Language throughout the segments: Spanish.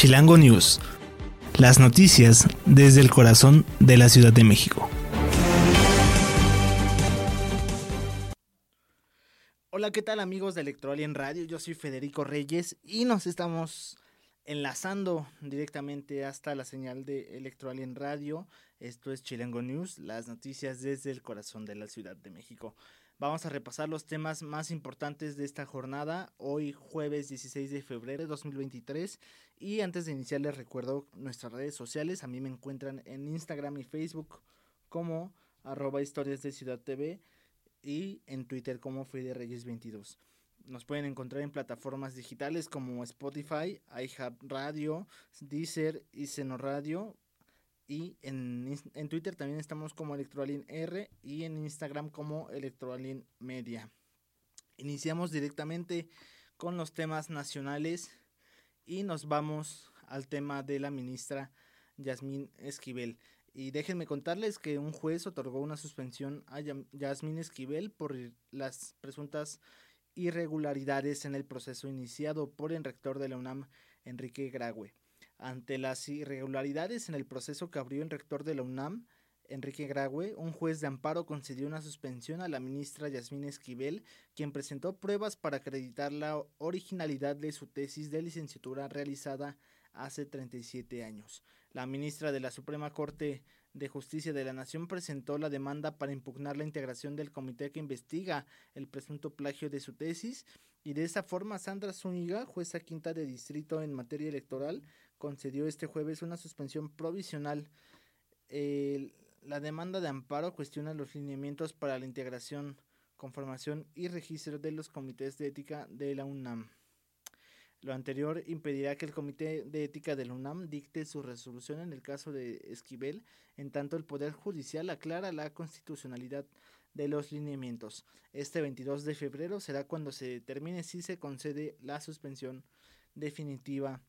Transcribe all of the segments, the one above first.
Chilango News. Las noticias desde el corazón de la Ciudad de México. Hola, ¿qué tal amigos de Electroalien Radio? Yo soy Federico Reyes y nos estamos enlazando directamente hasta la señal de Electroalien Radio. Esto es Chilango News, las noticias desde el corazón de la Ciudad de México. Vamos a repasar los temas más importantes de esta jornada, hoy jueves 16 de febrero de 2023. Y antes de iniciar les recuerdo nuestras redes sociales. A mí me encuentran en Instagram y Facebook como arroba historias de Ciudad TV y en Twitter como Fede Reyes 22. Nos pueden encontrar en plataformas digitales como Spotify, iHeartRadio, Deezer y Seno Radio y en, en Twitter también estamos como Electroalin R y en Instagram como Electroalin Media. Iniciamos directamente con los temas nacionales y nos vamos al tema de la ministra Yasmín Esquivel. Y déjenme contarles que un juez otorgó una suspensión a Yasmín Esquivel por las presuntas irregularidades en el proceso iniciado por el rector de la UNAM, Enrique Graue. Ante las irregularidades en el proceso que abrió el rector de la UNAM, Enrique Graue, un juez de amparo concedió una suspensión a la ministra Yasmín Esquivel, quien presentó pruebas para acreditar la originalidad de su tesis de licenciatura realizada hace 37 años. La ministra de la Suprema Corte de Justicia de la Nación presentó la demanda para impugnar la integración del comité que investiga el presunto plagio de su tesis y de esa forma Sandra Zúñiga, jueza quinta de distrito en materia electoral, concedió este jueves una suspensión provisional. la demanda de amparo cuestiona los lineamientos para la integración, conformación y registro de los comités de ética de la UNAM. Lo anterior impedirá que el Comité de Ética de la UNAM dicte su resolución en el caso de Esquivel, en tanto el Poder Judicial aclara la constitucionalidad de los lineamientos. Este 22 de febrero será cuando se determine si se concede la suspensión definitiva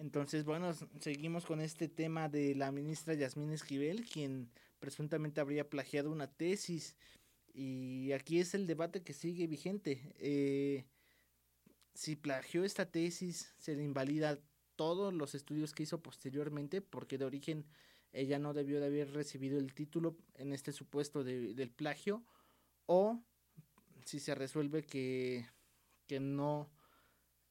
entonces, bueno, seguimos con este tema de la ministra Yasmín Esquivel, quien presuntamente habría plagiado una tesis. Y aquí es el debate que sigue vigente. Eh, si plagió esta tesis, se le invalida todos los estudios que hizo posteriormente, porque de origen ella no debió de haber recibido el título en este supuesto del plagio, o si se resuelve que, que no,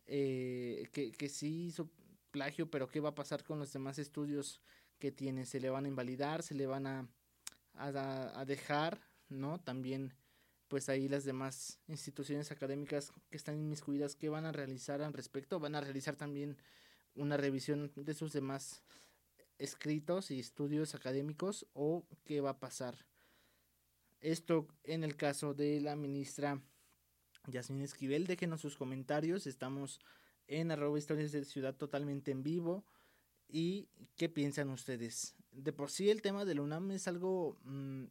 eh, que, que sí hizo plagio, pero ¿qué va a pasar con los demás estudios que tiene? ¿Se le van a invalidar? ¿Se le van a, a, dejar? ¿No? También, pues ahí las demás instituciones académicas que están inmiscuidas, ¿qué van a realizar al respecto? ¿Van a realizar también una revisión de sus demás escritos y estudios académicos o qué va a pasar? Esto en el caso de la ministra Yasmin Esquivel, déjenos sus comentarios, estamos en arroba historias de ciudad totalmente en vivo. ¿Y qué piensan ustedes? De por sí el tema del UNAM es algo mm,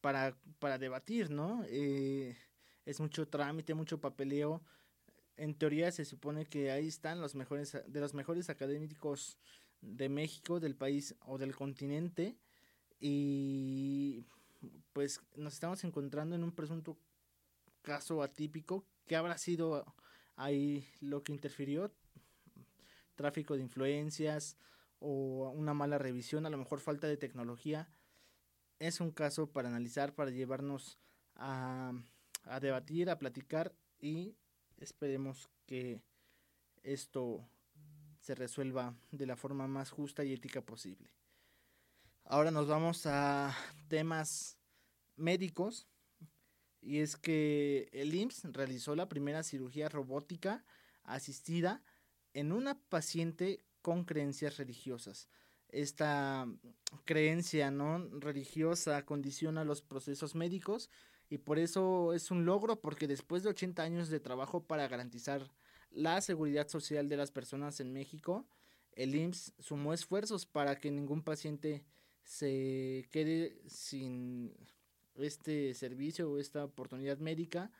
para, para debatir, ¿no? Eh, es mucho trámite, mucho papeleo. En teoría se supone que ahí están los mejores, de los mejores académicos de México, del país o del continente. Y pues nos estamos encontrando en un presunto caso atípico que habrá sido ahí lo que interfirió, tráfico de influencias o una mala revisión, a lo mejor falta de tecnología, es un caso para analizar, para llevarnos a, a debatir, a platicar y esperemos que esto se resuelva de la forma más justa y ética posible. Ahora nos vamos a temas médicos y es que el IMSS realizó la primera cirugía robótica asistida en una paciente con creencias religiosas. Esta creencia no religiosa condiciona los procesos médicos y por eso es un logro porque después de 80 años de trabajo para garantizar la seguridad social de las personas en México, el IMSS sumó esfuerzos para que ningún paciente se quede sin este servicio o esta oportunidad médica,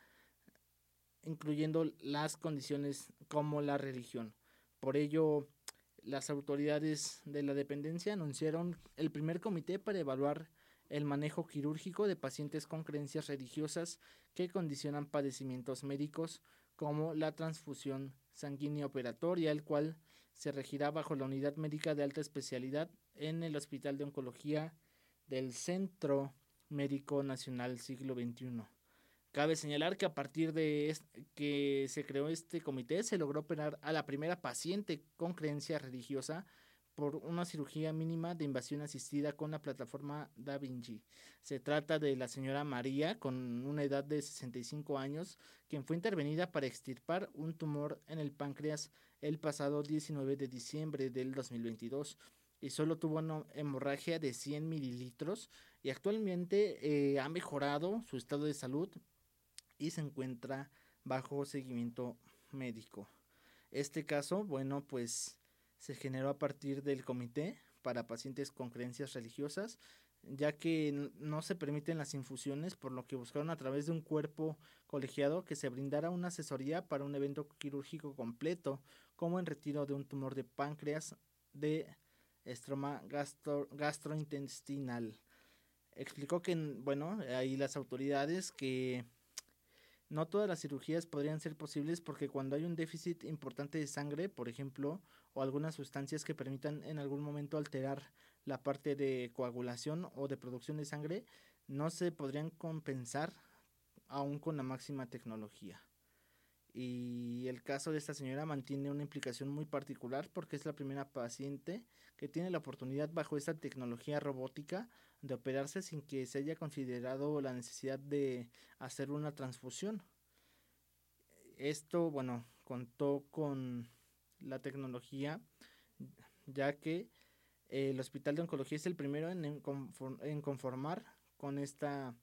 incluyendo las condiciones como la religión. Por ello, las autoridades de la dependencia anunciaron el primer comité para evaluar el manejo quirúrgico de pacientes con creencias religiosas que condicionan padecimientos médicos como la transfusión sanguínea operatoria, el cual se regirá bajo la unidad médica de alta especialidad en el Hospital de Oncología del Centro Médico Nacional Siglo XXI. Cabe señalar que a partir de que se creó este comité se logró operar a la primera paciente con creencia religiosa por una cirugía mínima de invasión asistida con la plataforma Da Vinci. Se trata de la señora María, con una edad de 65 años, quien fue intervenida para extirpar un tumor en el páncreas el pasado 19 de diciembre del 2022 y solo tuvo una hemorragia de 100 mililitros y actualmente eh, ha mejorado su estado de salud y se encuentra bajo seguimiento médico. Este caso, bueno, pues se generó a partir del comité para pacientes con creencias religiosas, ya que no se permiten las infusiones, por lo que buscaron a través de un cuerpo colegiado que se brindara una asesoría para un evento quirúrgico completo, como en retiro de un tumor de páncreas de estroma gastrointestinal. Explicó que, bueno, ahí las autoridades que no todas las cirugías podrían ser posibles porque cuando hay un déficit importante de sangre, por ejemplo, o algunas sustancias que permitan en algún momento alterar la parte de coagulación o de producción de sangre, no se podrían compensar aún con la máxima tecnología. Y el caso de esta señora mantiene una implicación muy particular porque es la primera paciente que tiene la oportunidad bajo esta tecnología robótica de operarse sin que se haya considerado la necesidad de hacer una transfusión. Esto, bueno, contó con la tecnología, ya que el Hospital de Oncología es el primero en, conformar con esta,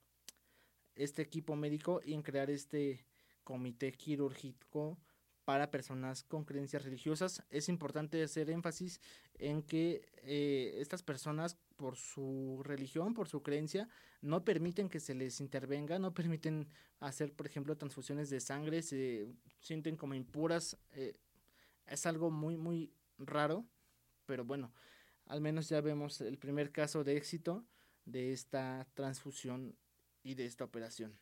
este equipo médico y en crear este comité quirúrgico para personas con creencias religiosas. Es importante hacer énfasis en que eh, estas personas, por su religión, por su creencia, no permiten que se les intervenga, no permiten hacer, por ejemplo, transfusiones de sangre, se sienten como impuras. Eh, es algo muy, muy raro, pero bueno, al menos ya vemos el primer caso de éxito de esta transfusión y de esta operación.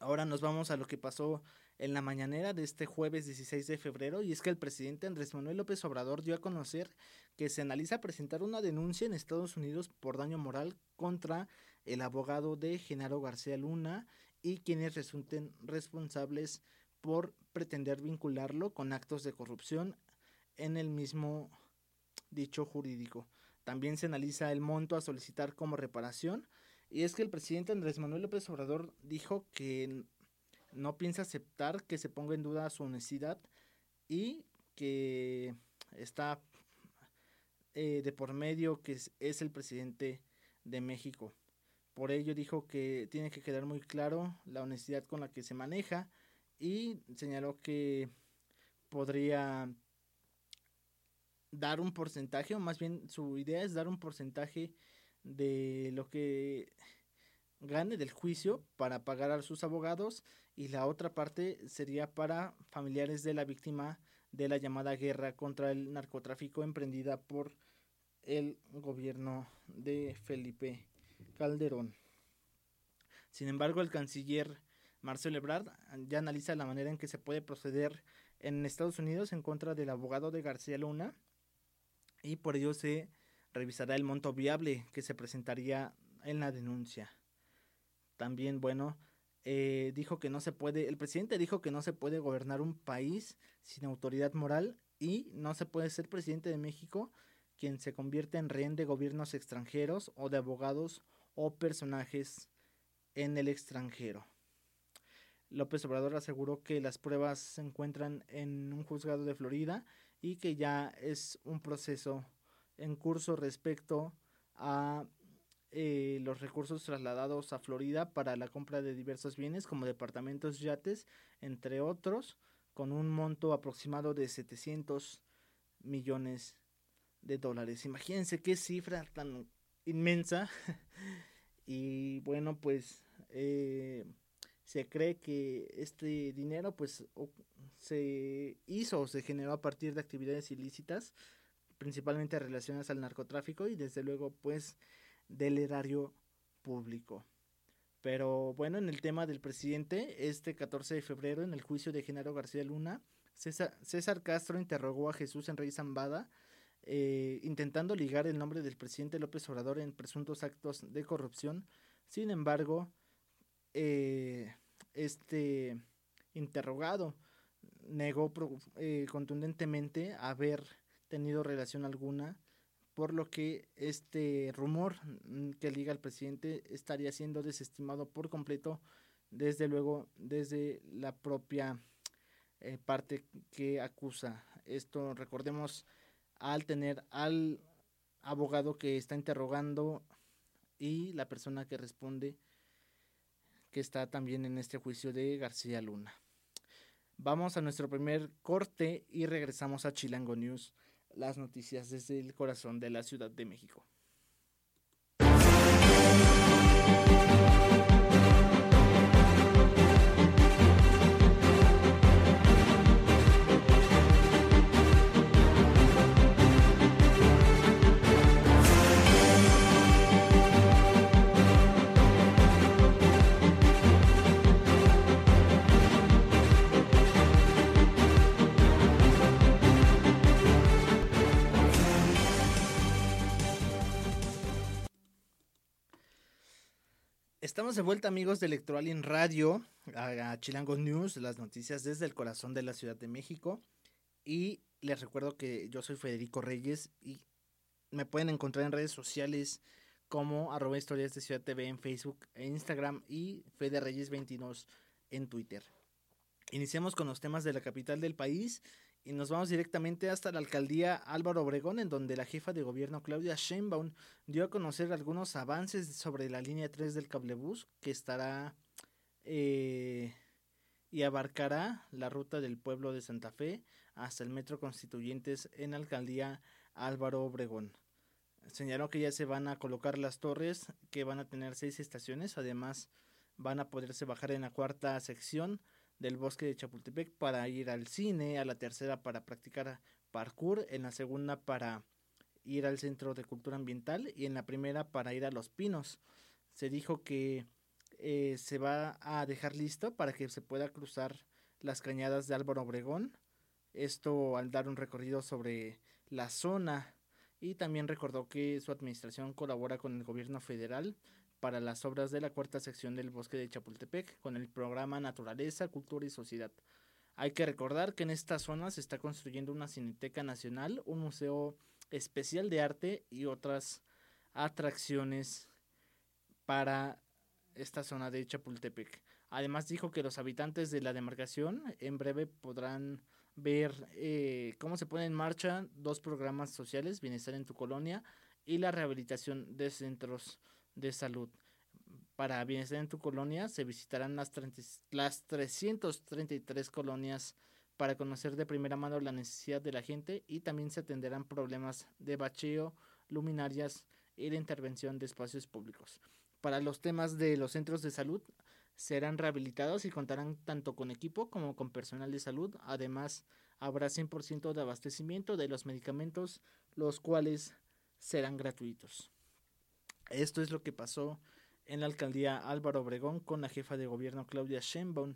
Ahora nos vamos a lo que pasó en la mañanera de este jueves 16 de febrero y es que el presidente Andrés Manuel López Obrador dio a conocer que se analiza presentar una denuncia en Estados Unidos por daño moral contra el abogado de Genaro García Luna y quienes resulten responsables por pretender vincularlo con actos de corrupción en el mismo dicho jurídico. También se analiza el monto a solicitar como reparación y es que el presidente Andrés Manuel López Obrador dijo que no piensa aceptar que se ponga en duda su honestidad y que está eh, de por medio que es, el presidente de México. Por ello dijo que tiene que quedar muy claro la honestidad con la que se maneja y señaló que podría dar un porcentaje, o más bien su idea es dar un porcentaje de lo que gane del juicio para pagar a sus abogados y la otra parte sería para familiares de la víctima de la llamada guerra contra el narcotráfico emprendida por el gobierno de Felipe Calderón. Sin embargo, el canciller Marcelo Ebrard ya analiza la manera en que se puede proceder en Estados Unidos en contra del abogado de García Luna y por ello se revisará el monto viable que se presentaría en la denuncia. También, bueno, eh, dijo que no se puede, el presidente dijo que no se puede gobernar un país sin autoridad moral y no se puede ser presidente de México quien se convierte en rehén de gobiernos extranjeros o de abogados o personajes en el extranjero. López Obrador aseguró que las pruebas se encuentran en un juzgado de Florida y que ya es un proceso en curso respecto a eh, los recursos trasladados a Florida para la compra de diversos bienes como departamentos, yates, entre otros, con un monto aproximado de 700 millones de dólares. Imagínense qué cifra tan inmensa. y bueno, pues eh, se cree que este dinero pues se hizo o se generó a partir de actividades ilícitas, principalmente relacionadas al narcotráfico y desde luego pues del erario público. Pero bueno, en el tema del presidente, este 14 de febrero, en el juicio de Genaro García Luna, César, Castro interrogó a Jesús Enrique Zambada, eh, intentando ligar el nombre del presidente López Obrador en presuntos actos de corrupción. Sin embargo, eh, este interrogado negó eh, contundentemente haber tenido relación alguna, por lo que este rumor mm, que liga al presidente estaría siendo desestimado por completo, desde luego desde la propia eh, parte que acusa. Esto recordemos al tener al abogado que está interrogando y la persona que responde que está también en este juicio de García Luna. Vamos a nuestro primer corte y regresamos a Chilango News, las noticias desde el corazón de la Ciudad de México. Estamos de vuelta amigos de Electroalien Radio, a, Chilango News, las noticias desde el corazón de la Ciudad de México. Y les recuerdo que yo soy Federico Reyes y me pueden encontrar en redes sociales como arroba historias de Ciudad TV en Facebook e Instagram y Fede Reyes 22 en Twitter. Iniciamos con los temas de la capital del país y nos vamos directamente hasta la alcaldía Álvaro Obregón, en donde la jefa de gobierno Claudia Sheinbaum dio a conocer algunos avances sobre la línea 3 del cablebús que estará eh, y abarcará la ruta del pueblo de Santa Fe hasta el metro Constituyentes en la alcaldía Álvaro Obregón. Señaló que ya se van a colocar las torres que van a tener seis estaciones, además van a poderse bajar en la cuarta sección del bosque de Chapultepec para ir al cine, a la tercera para practicar parkour, en la segunda para ir al Centro de Cultura Ambiental y en la primera para ir a Los Pinos. Se dijo que eh, se va a dejar listo para que se pueda cruzar las cañadas de Álvaro Obregón. Esto al dar un recorrido sobre la zona y también recordó que su administración colabora con el gobierno federal para las obras de la cuarta sección del bosque de Chapultepec con el programa Naturaleza, Cultura y Sociedad. Hay que recordar que en esta zona se está construyendo una cineteca nacional, un museo especial de arte y otras atracciones para esta zona de Chapultepec. Además dijo que los habitantes de la demarcación en breve podrán ver eh, cómo se ponen en marcha dos programas sociales, Bienestar en tu colonia y la rehabilitación de centros de salud. Para bienestar en tu colonia se visitarán las, las 333 colonias para conocer de primera mano la necesidad de la gente y también se atenderán problemas de bacheo, luminarias y de intervención de espacios públicos. Para los temas de los centros de salud serán rehabilitados y contarán tanto con equipo como con personal de salud. Además, habrá 100% de abastecimiento de los medicamentos, los cuales serán gratuitos. Esto es lo que pasó en la alcaldía Álvaro Obregón con la jefa de gobierno Claudia Sheinbaum.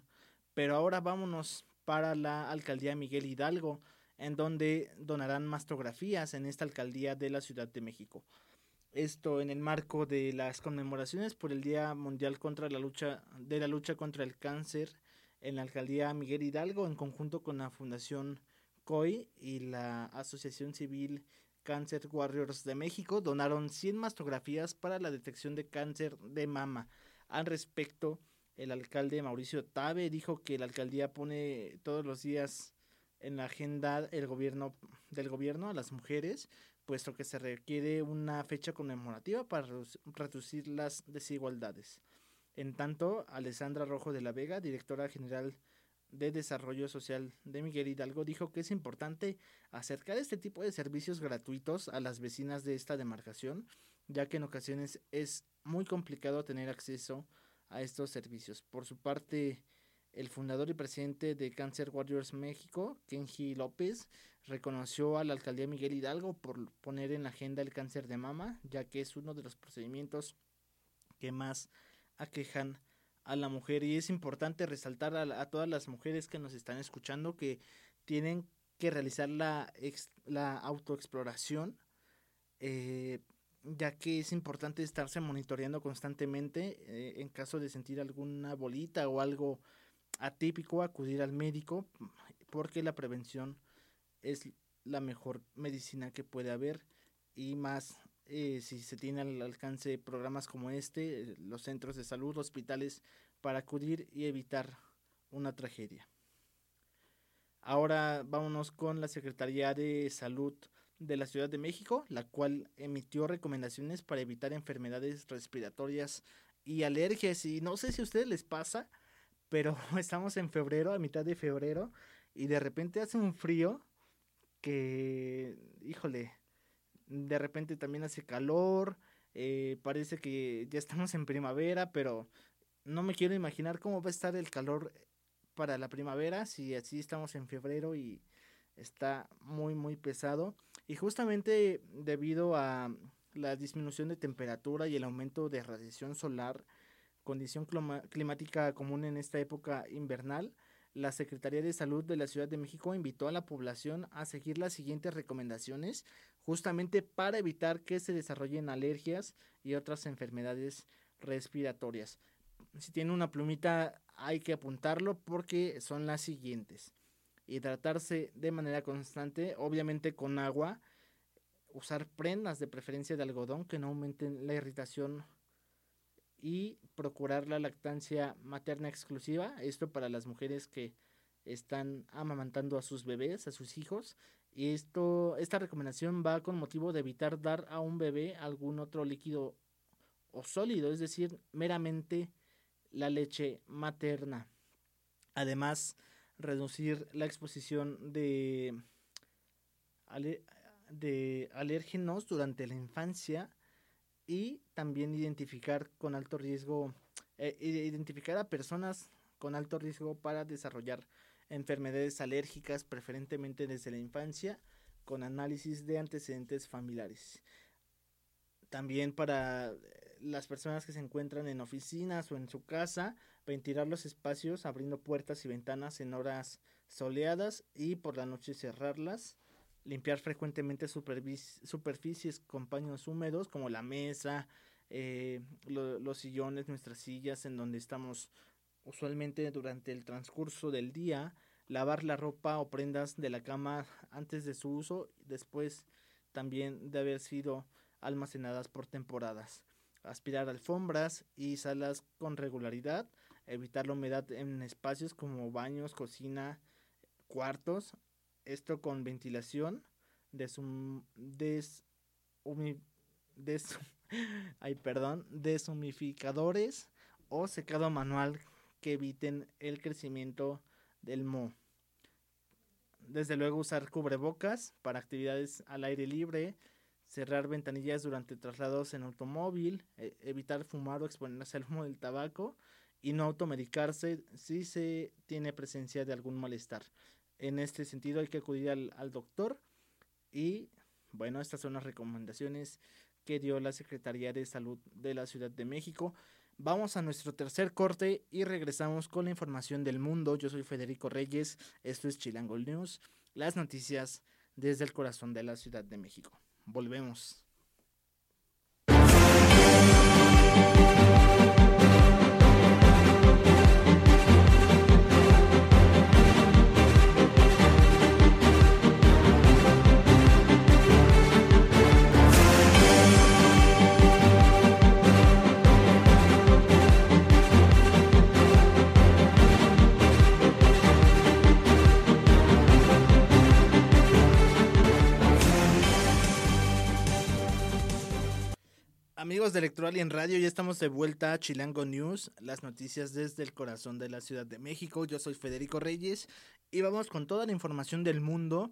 Pero ahora vámonos para la alcaldía Miguel Hidalgo, en donde donarán mastografías en esta alcaldía de la Ciudad de México. Esto en el marco de las conmemoraciones por el Día Mundial contra la lucha de la lucha contra el cáncer en la alcaldía Miguel Hidalgo en conjunto con la Fundación COI y la Asociación Civil Cancer Warriors de México donaron 100 mastografías para la detección de cáncer de mama. Al respecto, el alcalde Mauricio Tabe dijo que la alcaldía pone todos los días en la agenda el gobierno del gobierno a las mujeres, puesto que se requiere una fecha conmemorativa para reducir las desigualdades. En tanto, Alessandra Rojo de la Vega, directora general de Desarrollo Social de Miguel Hidalgo dijo que es importante acercar este tipo de servicios gratuitos a las vecinas de esta demarcación, ya que en ocasiones es muy complicado tener acceso a estos servicios. Por su parte, el fundador y presidente de Cancer Warriors México, Kenji López, reconoció a la alcaldía Miguel Hidalgo por poner en la agenda el cáncer de mama, ya que es uno de los procedimientos que más aquejan a la mujer y es importante resaltar a, todas las mujeres que nos están escuchando que tienen que realizar la, la autoexploración, eh, ya que es importante estarse monitoreando constantemente eh, en caso de sentir alguna bolita o algo atípico, acudir al médico, porque la prevención es la mejor medicina que puede haber y más eh, si se tiene al alcance programas como este, los centros de salud, hospitales, para acudir y evitar una tragedia. Ahora vámonos con la Secretaría de Salud de la Ciudad de México, la cual emitió recomendaciones para evitar enfermedades respiratorias y alergias. Y no sé si a ustedes les pasa, pero estamos en febrero, a mitad de febrero, y de repente hace un frío que, híjole, de repente también hace calor, eh, parece que ya estamos en primavera, pero no me quiero imaginar cómo va a estar el calor para la primavera, si así estamos en febrero y está muy muy pesado. Y justamente debido a la disminución de temperatura y el aumento de radiación solar, condición climática común en esta época invernal, la Secretaría de Salud de la Ciudad de México invitó a la población a seguir las siguientes recomendaciones justamente para evitar que se desarrollen alergias y otras enfermedades respiratorias. Si tiene una plumita hay que apuntarlo porque son las siguientes. Hidratarse de manera constante, obviamente con agua. Usar prendas de preferencia de algodón que no aumenten la irritación y procurar la lactancia materna exclusiva. Esto para las mujeres que están amamantando a sus bebés, a sus hijos. Y esto, esta recomendación va con motivo de evitar dar a un bebé algún otro líquido o sólido, es decir, meramente la leche materna. Además, reducir la exposición de, alérgenos durante la infancia y también identificar con alto riesgo, eh, identificar a personas con alto riesgo para desarrollar enfermedades alérgicas, preferentemente desde la infancia, con análisis de antecedentes familiares. También para las personas que se encuentran en oficinas o en su casa, ventilar los espacios abriendo puertas y ventanas en horas soleadas y por la noche cerrarlas. Limpiar frecuentemente superficies con paños húmedos como la mesa, eh, los sillones, nuestras sillas en donde estamos usualmente durante el transcurso del día. Lavar la ropa o prendas de la cama antes de su uso, después también de haber sido almacenadas por temporadas aspirar alfombras y salas con regularidad, evitar la humedad en espacios como baños, cocina, cuartos, esto con ventilación, desum, des, des, deshumificadores o secado manual que eviten el crecimiento del moho. Desde luego usar cubrebocas para actividades al aire libre, cerrar ventanillas durante traslados en automóvil, e, evitar fumar o exponerse al humo del tabaco y no automedicarse si se tiene presencia de algún malestar. En este sentido hay que acudir al, al doctor y bueno, estas son las recomendaciones que dio la Secretaría de Salud de la Ciudad de México. Vamos a nuestro tercer corte y regresamos con la información del mundo. Yo soy Federico Reyes, esto es Chilango News, las noticias desde el corazón de la Ciudad de México. Volvemos. Amigos de Electoral y en Radio, ya estamos de vuelta a Chilango News, las noticias desde el corazón de la Ciudad de México. Yo soy Federico Reyes y vamos con toda la información del mundo.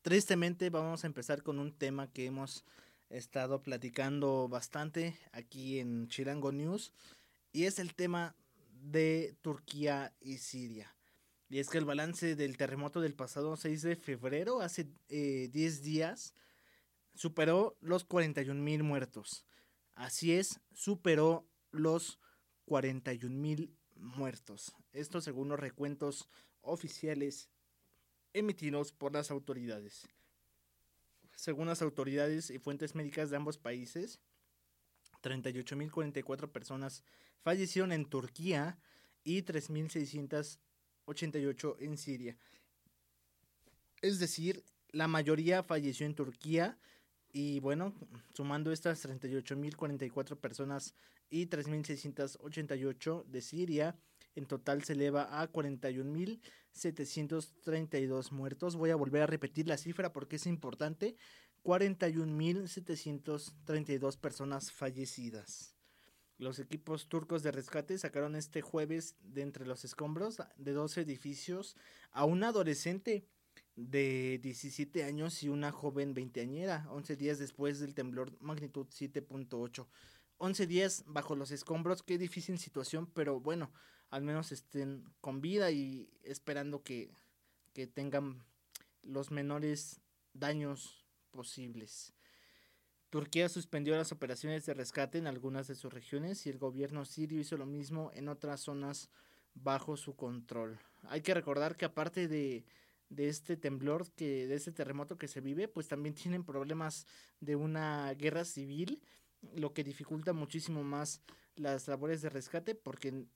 Tristemente vamos a empezar con un tema que hemos estado platicando bastante aquí en Chilango News y es el tema de Turquía y Siria. Y es que el balance del terremoto del pasado 6 de febrero, hace 10 eh, días, superó los 41 mil muertos. Así es, superó los 41 mil muertos. Esto según los recuentos oficiales emitidos por las autoridades. Según las autoridades y fuentes médicas de ambos países, 38.044 personas fallecieron en Turquía y 3.688 en Siria. Es decir, la mayoría falleció en Turquía y bueno, sumando estas 38.044 personas y 3.688 de Siria, en total se eleva a 41.732 muertos. Voy a volver a repetir la cifra porque es importante. 41.732 personas fallecidas. Los equipos turcos de rescate sacaron este jueves de entre los escombros de dos edificios a un adolescente de 17 años y una joven veinteañera, 11 días después del temblor magnitud 7.8. 11 días bajo los escombros, qué difícil situación, pero bueno, al menos estén con vida y esperando que, que tengan los menores daños posibles. Turquía suspendió las operaciones de rescate en algunas de sus regiones y el gobierno sirio hizo lo mismo en otras zonas bajo su control. Hay que recordar que aparte de, de este temblor, que, de este terremoto que se vive, pues también tienen problemas de una guerra civil, lo que dificulta muchísimo más las labores de rescate porque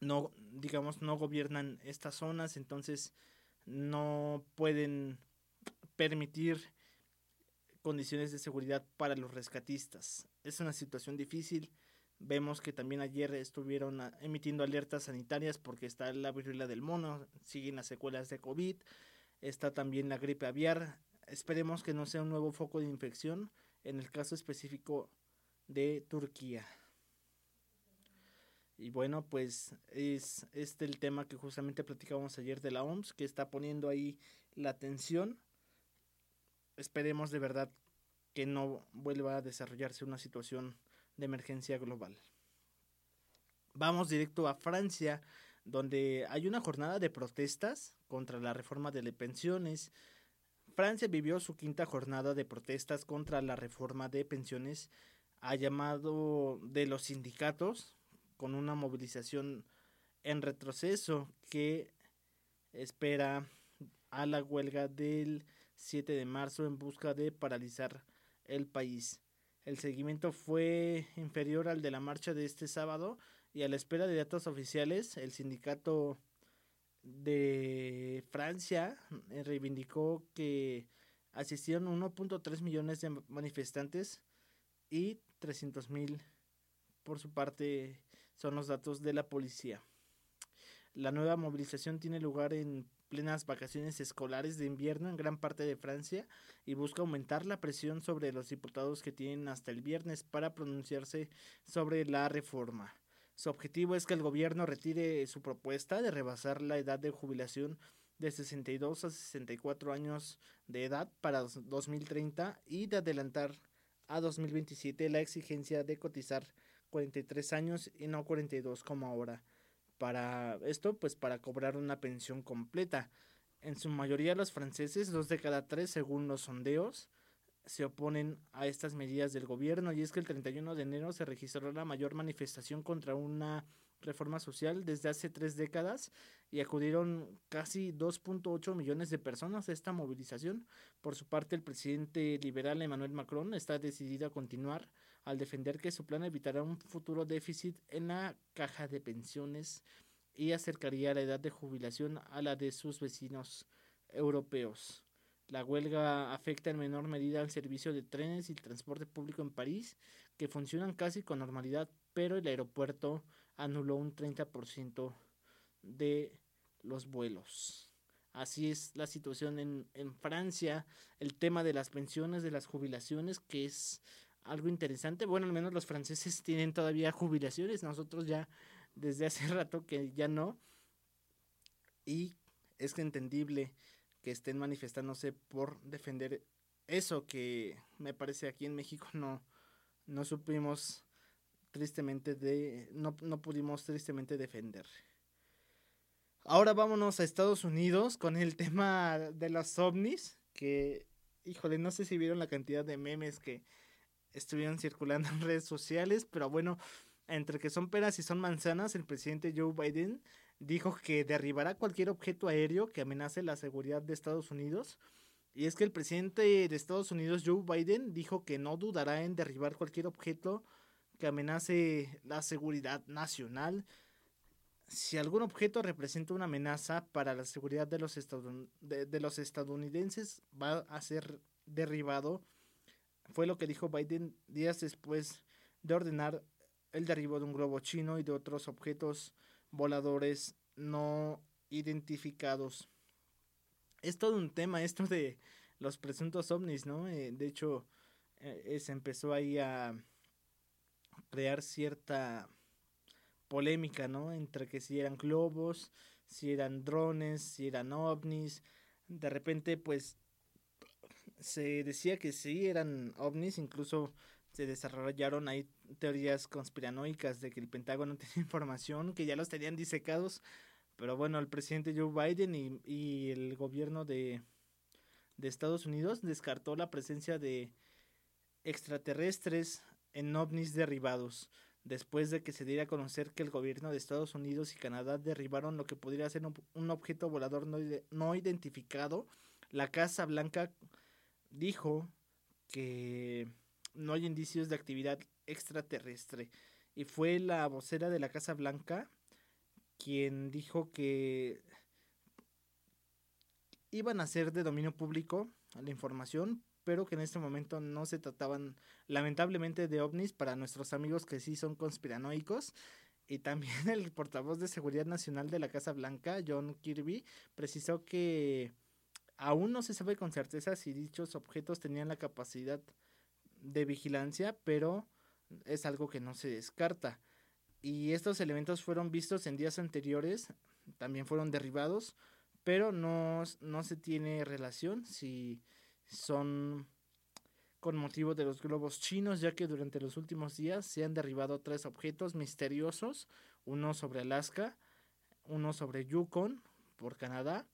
no, digamos, no gobiernan estas zonas, entonces no pueden permitir condiciones de seguridad para los rescatistas. Es una situación difícil. Vemos que también ayer estuvieron ah, emitiendo alertas sanitarias porque está la viruela del mono, siguen las secuelas de COVID, está también la gripe aviar. Esperemos que no sea un nuevo foco de infección en el caso específico de Turquía. Y bueno, pues es este el tema que justamente platicábamos ayer de la OMS, que está poniendo ahí la atención esperemos de verdad que no vuelva a desarrollarse una situación de emergencia global. Vamos directo a Francia, donde hay una jornada de protestas contra la reforma de pensiones. Francia vivió su quinta jornada de protestas contra la reforma de pensiones a llamado de los sindicatos, con una movilización en retroceso que espera a la huelga del 7 de marzo en busca de paralizar el país. El seguimiento fue inferior al de la marcha de este sábado y a la espera de datos oficiales, el sindicato de Francia eh, reivindicó que asistieron 1.3 millones de manifestantes y 300 mil por su parte son los datos de la policía. La nueva movilización tiene lugar en plenas vacaciones escolares de invierno en gran parte de Francia y busca aumentar la presión sobre los diputados que tienen hasta el viernes para pronunciarse sobre la reforma. Su objetivo es que el gobierno retire su propuesta de rebasar la edad de jubilación de 62 a 64 años de edad para 2030 y de adelantar a 2027 la exigencia de cotizar 43 años y no 42 como ahora para esto, pues para cobrar una pensión completa. En su mayoría los franceses, dos de cada tres según los sondeos, se oponen a estas medidas del gobierno y es que el 31 de enero se registró la mayor manifestación contra una reforma social desde hace tres décadas y acudieron casi 2.8 millones de personas a esta movilización. Por su parte, el presidente liberal Emmanuel Macron está decidido a continuar al defender que su plan evitará un futuro déficit en la caja de pensiones y acercaría la edad de jubilación a la de sus vecinos europeos. La huelga afecta en menor medida al servicio de trenes y transporte público en París, que funcionan casi con normalidad, pero el aeropuerto anuló un 30% de los vuelos. Así es la situación en, en Francia, el tema de las pensiones, de las jubilaciones, que es algo interesante. Bueno, al menos los franceses tienen todavía jubilaciones, nosotros ya desde hace rato que ya no. Y es entendible que estén manifestándose por defender eso que me parece aquí en México no, no supimos tristemente de, no, no pudimos tristemente defender. Ahora vámonos a Estados Unidos con el tema de los ovnis, que, híjole, no sé si vieron la cantidad de memes que estuvieron circulando en redes sociales, pero bueno, entre que son peras y son manzanas, el presidente Joe Biden dijo que derribará cualquier objeto aéreo que amenace la seguridad de Estados Unidos. Y es que el presidente de Estados Unidos, Joe Biden, dijo que no dudará en derribar cualquier objeto que amenace la seguridad nacional. Si algún objeto representa una amenaza para la seguridad de los, de los estadounidenses, va a ser derribado. Fue lo que dijo Biden días después de ordenar el derribo de un globo chino y de otros objetos voladores no identificados. Es todo un tema esto de los presuntos ovnis, ¿no? Eh, de hecho, eh, se empezó ahí a crear cierta polémica, ¿no? Entre que si eran globos, si eran drones, si eran ovnis. De repente, pues, se decía que sí eran ovnis, incluso se desarrollaron ahí teorías conspiranoicas de que el Pentágono tenía información, que ya los tenían disecados, pero bueno, el presidente Joe Biden y, y el gobierno de, de Estados Unidos descartó la presencia de extraterrestres en ovnis derribados, después de que se diera a conocer que el gobierno de Estados Unidos y Canadá derribaron lo que podría ser un, objeto volador no, no identificado. La Casa Blanca dijo que no hay indicios de actividad extraterrestre. Y fue la vocera de la Casa Blanca quien dijo que iban a ser de dominio público la información, pero que en este momento no se trataban lamentablemente de ovnis para nuestros amigos que sí son conspiranoicos. Y también el portavoz de Seguridad Nacional de la Casa Blanca, John Kirby, precisó que aún no se sabe con certeza si dichos objetos tenían la capacidad de vigilancia, pero es algo que no se descarta. Y estos elementos fueron vistos en días anteriores, también fueron derribados, pero no, no se tiene relación si son con motivo de los globos chinos, ya que durante los últimos días se han derribado tres objetos misteriosos, uno sobre Alaska, uno sobre Yukon por Canadá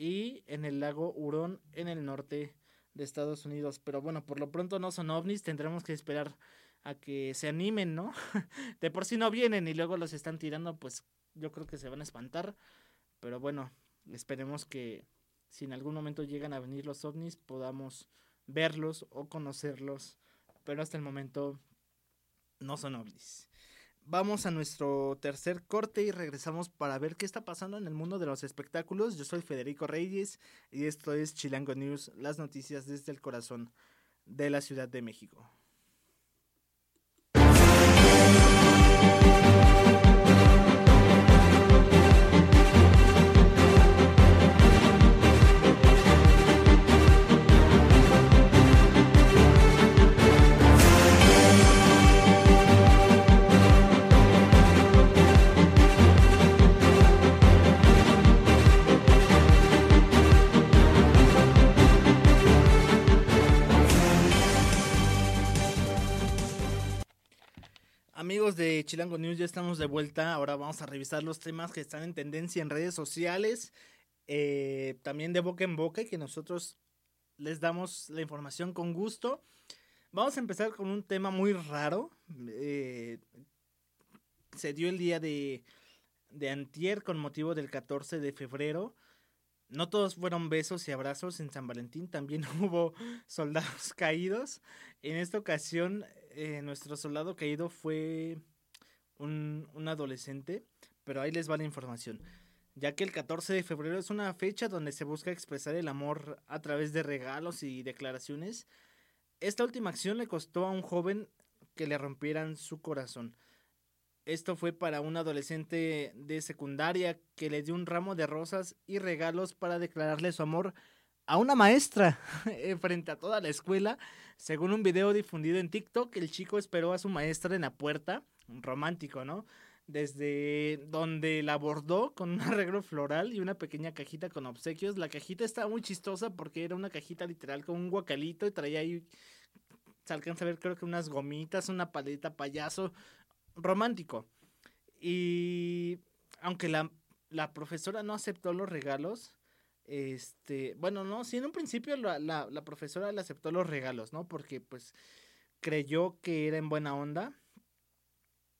y en el lago Hurón en el norte de Estados Unidos. Pero bueno, por lo pronto no son ovnis, tendremos que esperar a que se animen, ¿no? De por sí no vienen y luego los están tirando, pues yo creo que se van a espantar. Pero bueno, esperemos que si en algún momento llegan a venir los ovnis, podamos verlos o conocerlos. Pero hasta el momento no son ovnis. Vamos a nuestro tercer corte y regresamos para ver qué está pasando en el mundo de los espectáculos. Yo soy Federico Reyes y esto es Chilango News, las noticias desde el corazón de la Ciudad de México. Amigos de Chilango News, ya estamos de vuelta. Ahora vamos a revisar los temas que están en tendencia en redes sociales, eh, también de boca en boca, y que nosotros les damos la información con gusto. Vamos a empezar con un tema muy raro. Eh, se dio el día de, de Antier con motivo del 14 de febrero. No todos fueron besos y abrazos en San Valentín, también hubo soldados caídos. En esta ocasión eh, nuestro soldado caído fue un, adolescente, pero ahí les va la información. Ya que el 14 de febrero es una fecha donde se busca expresar el amor a través de regalos y declaraciones, esta última acción le costó a un joven que le rompieran su corazón. Esto fue para un adolescente de secundaria que le dio un ramo de rosas y regalos para declararle su amor a una maestra eh, frente a toda la escuela. Según un video difundido en TikTok, el chico esperó a su maestra en la puerta, romántico, ¿no? Desde donde la abordó con un arreglo floral y una pequeña cajita con obsequios. La cajita estaba muy chistosa porque era una cajita literal con un guacalito y traía ahí, se alcanza a ver creo que unas gomitas, una paleta payaso, romántico. Y aunque la, la profesora no aceptó los regalos, este, bueno, no, sí, en un principio la, la, la, profesora le aceptó los regalos, ¿no? Porque pues creyó que era en buena onda.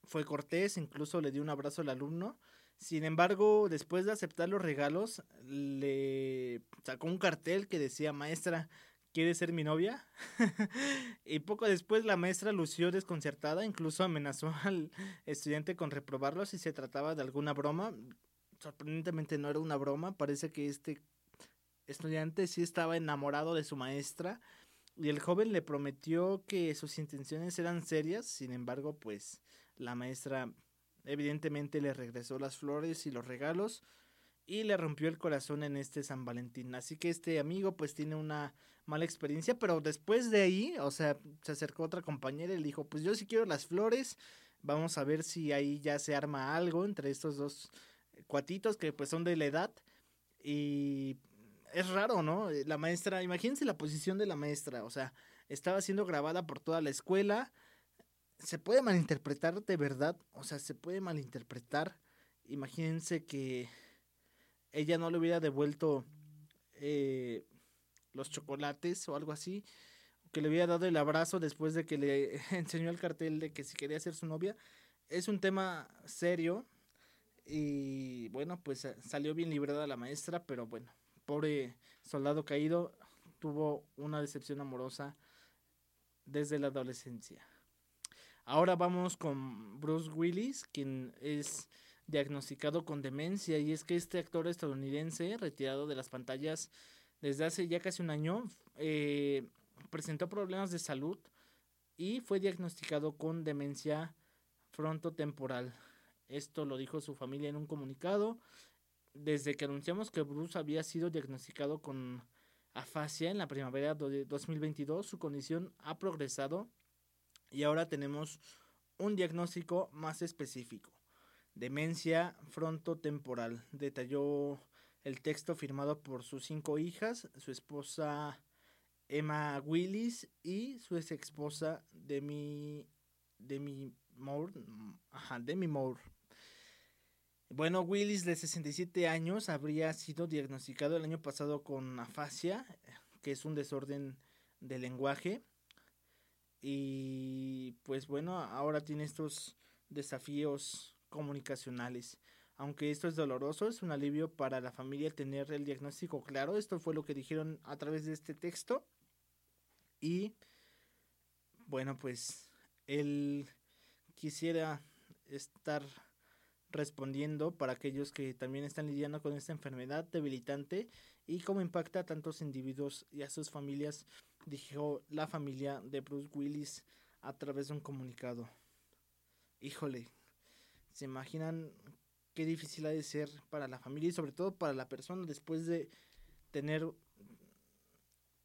Fue cortés, incluso le dio un abrazo al alumno. Sin embargo, después de aceptar los regalos, le sacó un cartel que decía, maestra, ¿quiere ser mi novia? y poco después la maestra lució desconcertada, incluso amenazó al estudiante con reprobarlo si se trataba de alguna broma. Sorprendentemente no era una broma, parece que este estudiante sí estaba enamorado de su maestra y el joven le prometió que sus intenciones eran serias, sin embargo, pues la maestra evidentemente le regresó las flores y los regalos y le rompió el corazón en este San Valentín. Así que este amigo pues tiene una mala experiencia, pero después de ahí, o sea, se acercó otra compañera y le dijo, pues yo sí quiero las flores, vamos a ver si ahí ya se arma algo entre estos dos cuatitos que pues son de la edad y es raro, ¿no? La maestra, imagínense la posición de la maestra, o sea, estaba siendo grabada por toda la escuela, se puede malinterpretar de verdad, o sea, se puede malinterpretar, imagínense que ella no le hubiera devuelto eh, los chocolates o algo así, que le hubiera dado el abrazo después de que le enseñó el cartel de que si quería ser su novia. Es un tema serio y bueno, pues salió bien librada la maestra, pero bueno, pobre soldado caído tuvo una decepción amorosa desde la adolescencia. Ahora vamos con Bruce Willis, quien es diagnosticado con demencia y es que este actor estadounidense retirado de las pantallas desde hace ya casi un año eh, presentó problemas de salud y fue diagnosticado con demencia frontotemporal. Esto lo dijo su familia en un comunicado. Desde que anunciamos que Bruce había sido diagnosticado con afasia en la primavera de 2022, su condición ha progresado y ahora tenemos un diagnóstico más específico. Demencia frontotemporal. Detalló el texto firmado por sus cinco hijas, su esposa Emma Willis y su ex esposa Demi, Demi Moore. Ajá, Demi Moore. Bueno, Willis de 67 años habría sido diagnosticado el año pasado con afasia, que es un desorden de lenguaje. Y pues bueno, ahora tiene estos desafíos comunicacionales. Aunque esto es doloroso, es un alivio para la familia tener el diagnóstico claro. Esto fue lo que dijeron a través de este texto. Y bueno, pues él quisiera estar respondiendo para aquellos que también están lidiando con esta enfermedad debilitante y cómo impacta a tantos individuos y a sus familias, dijo la familia de Bruce Willis a través de un comunicado. Híjole, ¿Se imaginan qué difícil ha de ser para la familia y sobre todo para la persona después de tener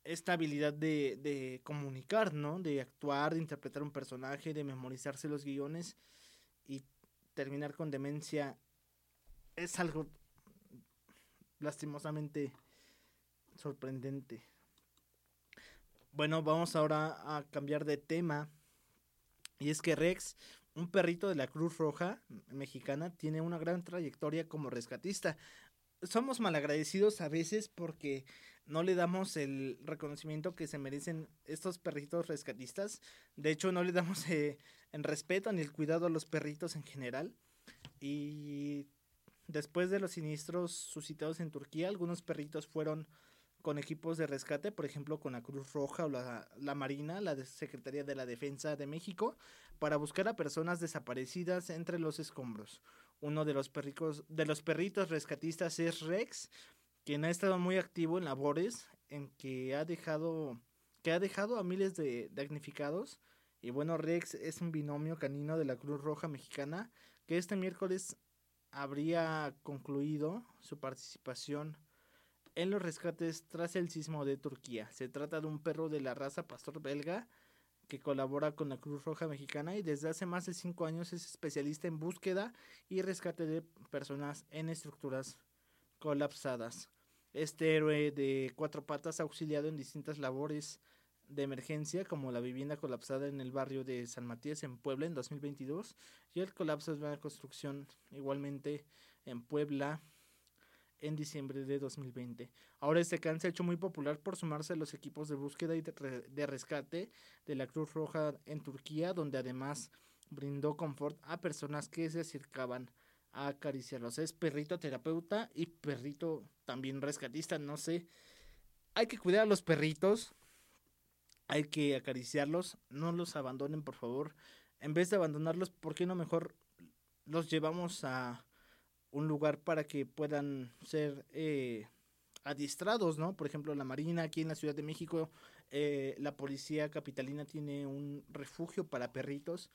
esta habilidad de, de comunicar, ¿no? De actuar, de interpretar un personaje, de memorizarse los guiones terminar con demencia es algo lastimosamente sorprendente. Bueno, vamos ahora a cambiar de tema. Y es que Rex, un perrito de la Cruz Roja mexicana tiene una gran trayectoria como rescatista. Somos malagradecidos a veces porque no le damos el reconocimiento que se merecen estos perritos rescatistas. De hecho, no le damos eh, el respeto ni el cuidado a los perritos en general. Y después de los siniestros suscitados en Turquía, algunos perritos fueron con equipos de rescate, por ejemplo con la Cruz Roja o la, la Marina, la Secretaría de la Defensa de México, para buscar a personas desaparecidas entre los escombros. Uno de los, perricos, de los perritos rescatistas es Rex, quien ha estado muy activo en labores en que ha dejado, que ha dejado a miles de damnificados. Y bueno, Rex es un binomio canino de la Cruz Roja Mexicana que este miércoles habría concluido su participación en los rescates tras el sismo de Turquía. Se trata de un perro de la raza pastor belga que colabora con la Cruz Roja Mexicana y desde hace más de cinco años es especialista en búsqueda y rescate de personas en estructuras colapsadas. Este héroe de cuatro patas ha auxiliado en distintas labores de emergencia como la vivienda colapsada en el barrio de San Matías en Puebla en 2022 y el colapso de una construcción igualmente en Puebla en diciembre de 2020. Ahora este can se ha hecho muy popular por sumarse a los equipos de búsqueda y de, rescate de la Cruz Roja en Turquía, donde además brindó confort a personas que se acercaban a acariciarlos. Es perrito terapeuta y perrito también rescatista, no sé. Hay que cuidar a los perritos, hay que acariciarlos, no los abandonen por favor. En vez de abandonarlos, ¿por qué no mejor los llevamos a un lugar para que puedan ser eh, adiestrados, ¿no? Por ejemplo, la Marina aquí en la Ciudad de México, eh, la Policía Capitalina tiene un refugio para perritos.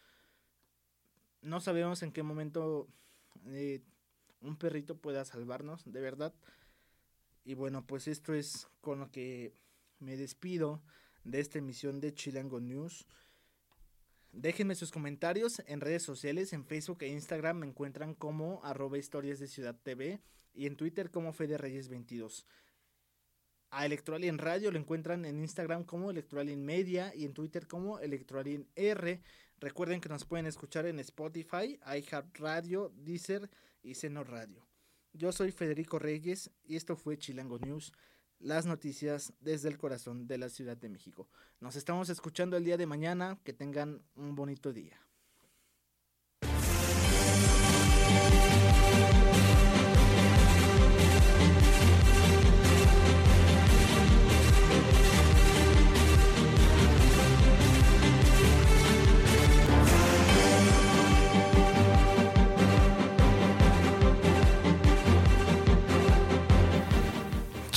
No sabemos en qué momento eh, un perrito pueda salvarnos, de verdad. Y bueno, pues esto es con lo que me despido de esta emisión de Chilango News. Déjenme sus comentarios en redes sociales, en Facebook e Instagram me encuentran como arroba historias de Ciudad TV y en Twitter como Fede Reyes 22. A Electroalien Radio lo encuentran en Instagram como Electroalien Media y en Twitter como Electroalien R. Recuerden que nos pueden escuchar en Spotify, iHeartRadio, Deezer y Seno Radio. Yo soy Federico Reyes y esto fue Chilango News, las noticias desde el corazón de la Ciudad de México. Nos estamos escuchando el día de mañana, que tengan un bonito día.